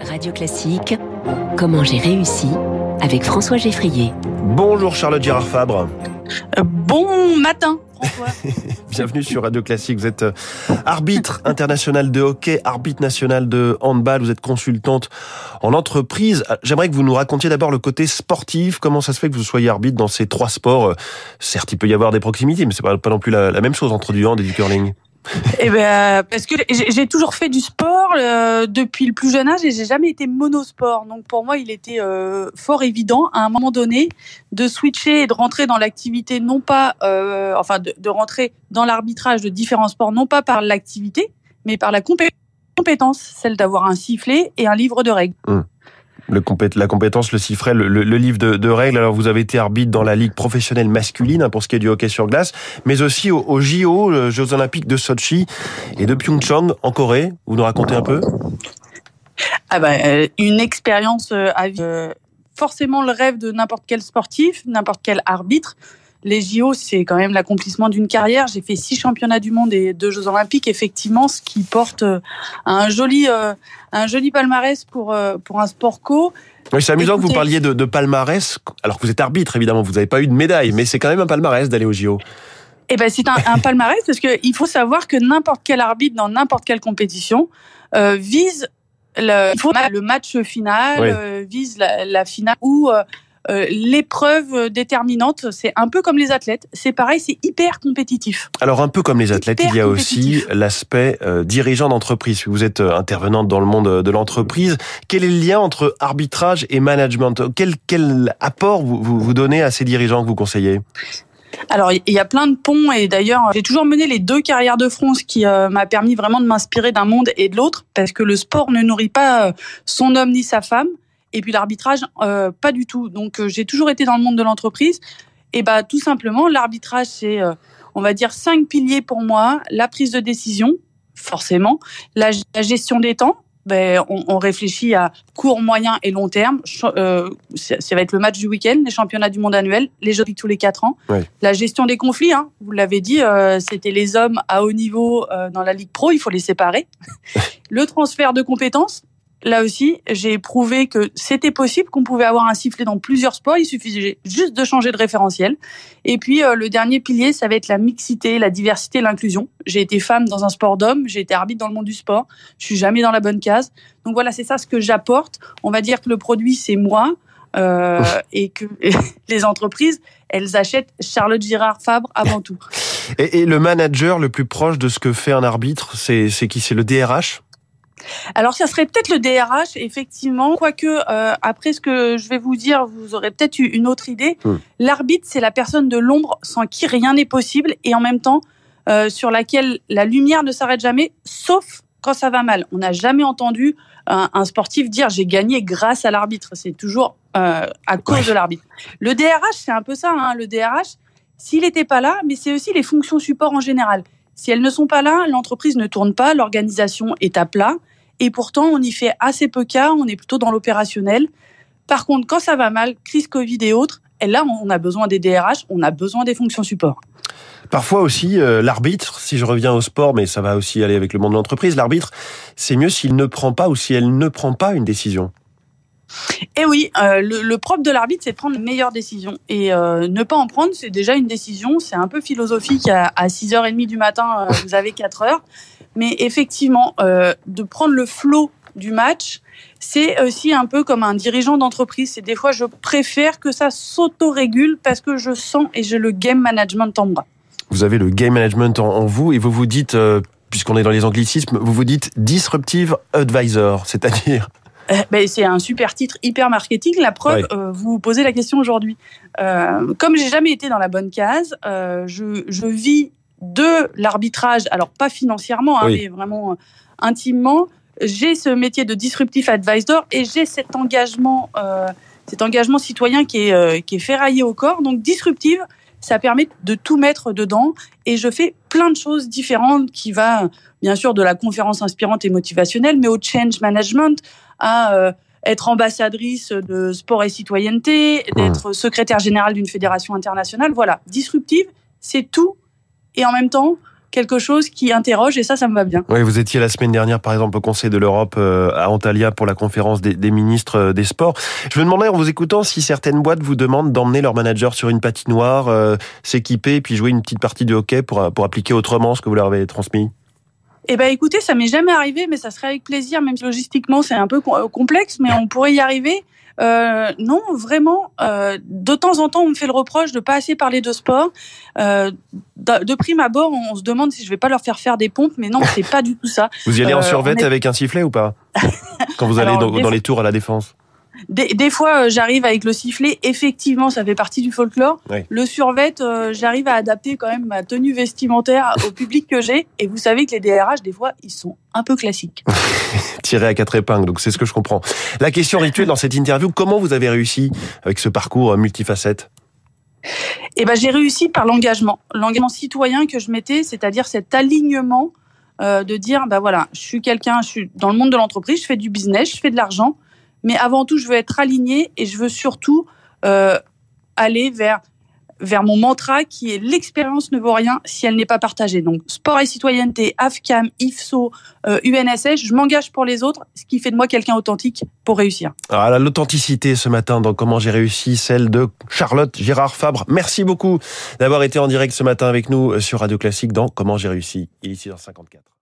Radio Classique, comment j'ai réussi avec François Geffrier. Bonjour Charlotte Girard Fabre. Euh, bon matin. François. Bienvenue sur Radio Classique. Vous êtes euh, arbitre international de hockey, arbitre national de handball. Vous êtes consultante en entreprise. Euh, j'aimerais que vous nous racontiez d'abord le côté sportif. Comment ça se fait que vous soyez arbitre dans ces trois sports? Certes, il peut y avoir des proximités, mais c'est pas, pas non plus la, la même chose entre du hand et du curling. Eh ben, parce que j'ai toujours fait du sport euh, depuis le plus jeune âge et j'ai jamais été monosport. Donc pour moi, il était euh, fort évident à un moment donné de switcher et de rentrer dans l'activité, non pas, euh, enfin, de, de, rentrer dans l'arbitrage de différents sports, non pas par l'activité, mais par la compétence, celle d'avoir un sifflet et un livre de règles. Hum la compétence, le siffret, le, livre de, règles. Alors vous avez été arbitre dans la ligue professionnelle masculine hein, pour ce qui est du hockey sur glace, mais aussi aux, JO, Jeux Olympiques de Sochi et de Pyeongchang en Corée. Vous nous racontez un peu? Ah bah, euh, Une expérience euh, à euh, forcément le rêve de n'importe quel sportif, n'importe quel arbitre les JO, c'est quand même l'accomplissement d'une carrière. J'ai fait six championnats du monde et deux Jeux olympiques, effectivement, ce qui porte euh, un joli, euh, un joli palmarès pour, euh, pour un sport co. Oui, c'est amusant que vous parliez de, de, palmarès, alors que vous êtes arbitre, évidemment, vous n'avez pas eu de médaille, mais c'est quand même un palmarès d'aller aux JO. Eh ben, c'est un, un, palmarès parce qu'il faut savoir que n'importe quel arbitre dans n'importe quelle compétition vise le, le match final, vise la, la finale ou euh, l'épreuve déterminante. C'est un peu comme les athlètes. C'est pareil, c'est hyper compétitif. Alors un peu comme les athlètes, il y a aussi l'aspect euh, dirigeant d'entreprise. Vous êtes euh, intervenante dans le monde de l'entreprise. Quel est le lien entre arbitrage et management? Quel, quel apport vous, vous, vous donnez à ces dirigeants que vous conseillez? Alors, il y a plein de ponts et d'ailleurs, j'ai toujours mené les deux carrières de front, ce qui m'a permis vraiment de m'inspirer d'un monde et de l'autre, parce que le sport ne nourrit pas son homme ni sa femme. Et puis l'arbitrage, euh, pas du tout. Donc euh, j'ai toujours été dans le monde de l'entreprise. Et bah tout simplement, l'arbitrage, c'est, euh, on va dire, cinq piliers pour moi. La prise de décision, forcément. La, gestion des temps. Ben, on, on, réfléchit à court, moyen et long terme. Euh, ça, va être le match du week-end, les championnats du monde annuel, les jeux tous les quatre ans. La gestion des conflits, hein, vous l'avez dit, c'était les hommes à haut niveau dans la Ligue Pro, il faut les séparer. le transfert de compétences, là aussi, j'ai prouvé que c'était possible, qu'on pouvait avoir un sifflet dans plusieurs sports. Il suffisait juste de changer de référentiel. Et puis, euh, le dernier pilier, ça va être la mixité, la diversité, l'inclusion. J'ai été femme dans un sport d'homme, j'ai été arbitre dans le monde du sport. Je suis jamais dans la bonne case. Donc voilà, c'est ça ce que j'apporte. On va dire que le produit, c'est moi. Euh, et que les entreprises, elles achètent Charlotte Girard Fabre avant tout. Et, et, le manager le plus proche de ce que fait un arbitre, c'est qui? C'est le DRH alors, ça serait peut-être le DRH, effectivement. Quoique, euh, après ce que je vais vous dire, vous aurez peut-être eu une autre idée. Hmm. L'arbitre, c'est la personne de l'ombre sans qui rien n'est possible et en même temps euh, sur laquelle la lumière ne s'arrête jamais, sauf quand ça va mal. On n'a jamais entendu un, sportif dire j'ai gagné grâce à l'arbitre. C'est toujours euh, à cause de l'arbitre. Le DRH, c'est un peu ça. Hein. Le DRH, s'il n'était pas là, mais c'est aussi les fonctions support en général. Si elles ne sont pas là, l'entreprise ne tourne pas, l'organisation est à plat. Et pourtant, on y fait assez peu cas, on est plutôt dans l'opérationnel. Par contre, quand ça va mal, crise Covid et autres, et là, on a besoin des DRH, on a besoin des fonctions support. Parfois aussi, euh, l'arbitre, si je reviens au sport, mais ça va aussi aller avec le monde de l'entreprise, l'arbitre, c'est mieux s'il ne prend pas ou si elle ne prend pas une décision. Eh oui, euh, le, propre de l'arbitre, c'est de prendre une meilleure décision. Et euh, ne pas en prendre, c'est déjà une décision. C'est un peu philosophique. À, 6h30 du matin, euh, vous avez 4 heures. Mais effectivement, de prendre le flot du match, c'est aussi un peu comme un dirigeant d'entreprise. C'est des fois, je préfère que ça s'autorégule parce que je sens et j'ai le game management en moi. Vous avez le game management en, vous et vous vous dites, puisqu'on est dans les anglicismes, vous vous dites disruptive advisor, c'est-à-dire euh, ben, c'est un super titre hyper marketing. La preuve, euh, vous vous posez la question aujourd'hui. Euh, comme j'ai jamais été dans la bonne case, euh, je, je, vis de l'arbitrage, alors pas financièrement, hein, mais vraiment intimement. J'ai ce métier de disruptive advisor et j'ai cet engagement, cet engagement citoyen qui est, qui est ferraillé au corps. Donc disruptive, ça permet de tout mettre dedans et je fais plein de choses différentes qui va bien sûr de la conférence inspirante et motivationnelle, mais au change management, à euh, être ambassadrice de sport et citoyenneté, d'être secrétaire générale d'une fédération internationale. Voilà, disruptive, c'est tout et en même temps quelque chose qui interroge et ça, ça me va bien. Oui, vous étiez la semaine dernière, par exemple, au Conseil de l'Europe euh, à Antalya pour la conférence des, ministres euh, des Sports. Je me demandais en vous écoutant si certaines boîtes vous demandent d'emmener leur manager sur une patinoire, euh, s'équiper puis jouer une petite partie de hockey pour, pour appliquer autrement ce que vous leur avez transmis. Eh ben écoutez, ça m'est jamais arrivé, mais ça serait avec plaisir, même si logistiquement c'est un peu complexe, mais on pourrait y arriver. Euh, non, vraiment. Euh, de temps en temps, on me fait le reproche de pas assez parler de sport. Euh, de, prime abord, on se demande si je vais pas leur faire faire des pompes, mais non, c'est pas du tout ça. Vous y allez en survette avec un sifflet ou pas? Quand vous allez dans les tours à la défense des, fois, euh, j'arrive avec le sifflet. Effectivement, ça fait partie du folklore. Le survêt, euh, j'arrive à adapter quand même ma tenue vestimentaire au public que j'ai. Et vous savez que les DRH, des fois, ils sont un peu classiques. Tirés à quatre épingles, donc c'est ce que je comprends. La question rituelle dans cette interview, comment vous avez réussi avec ce parcours multifacette? Eh ben, j'ai réussi par l'engagement, l'engagement citoyen que je mettais, c'est-à-dire cet alignement euh, de dire, bah voilà, je suis quelqu'un, je suis dans le monde de l'entreprise, je fais du business, je fais de l'argent, mais avant tout, je veux être aligné et je veux surtout euh, aller vers vers mon mantra qui est l'expérience ne vaut rien si elle n'est pas partagée. Donc sport et citoyenneté, AFCAM, IFSO, euh, UNSS, je m'engage pour les autres, ce qui fait de moi quelqu'un authentique pour réussir. Ah, l'authenticité ce matin dans Comment j'ai réussi, celle de Charlotte Gérard Fabre. Merci beaucoup d'avoir été en direct ce matin avec nous sur Radio Classique dans Comment j'ai réussi. Il est ici dans 54.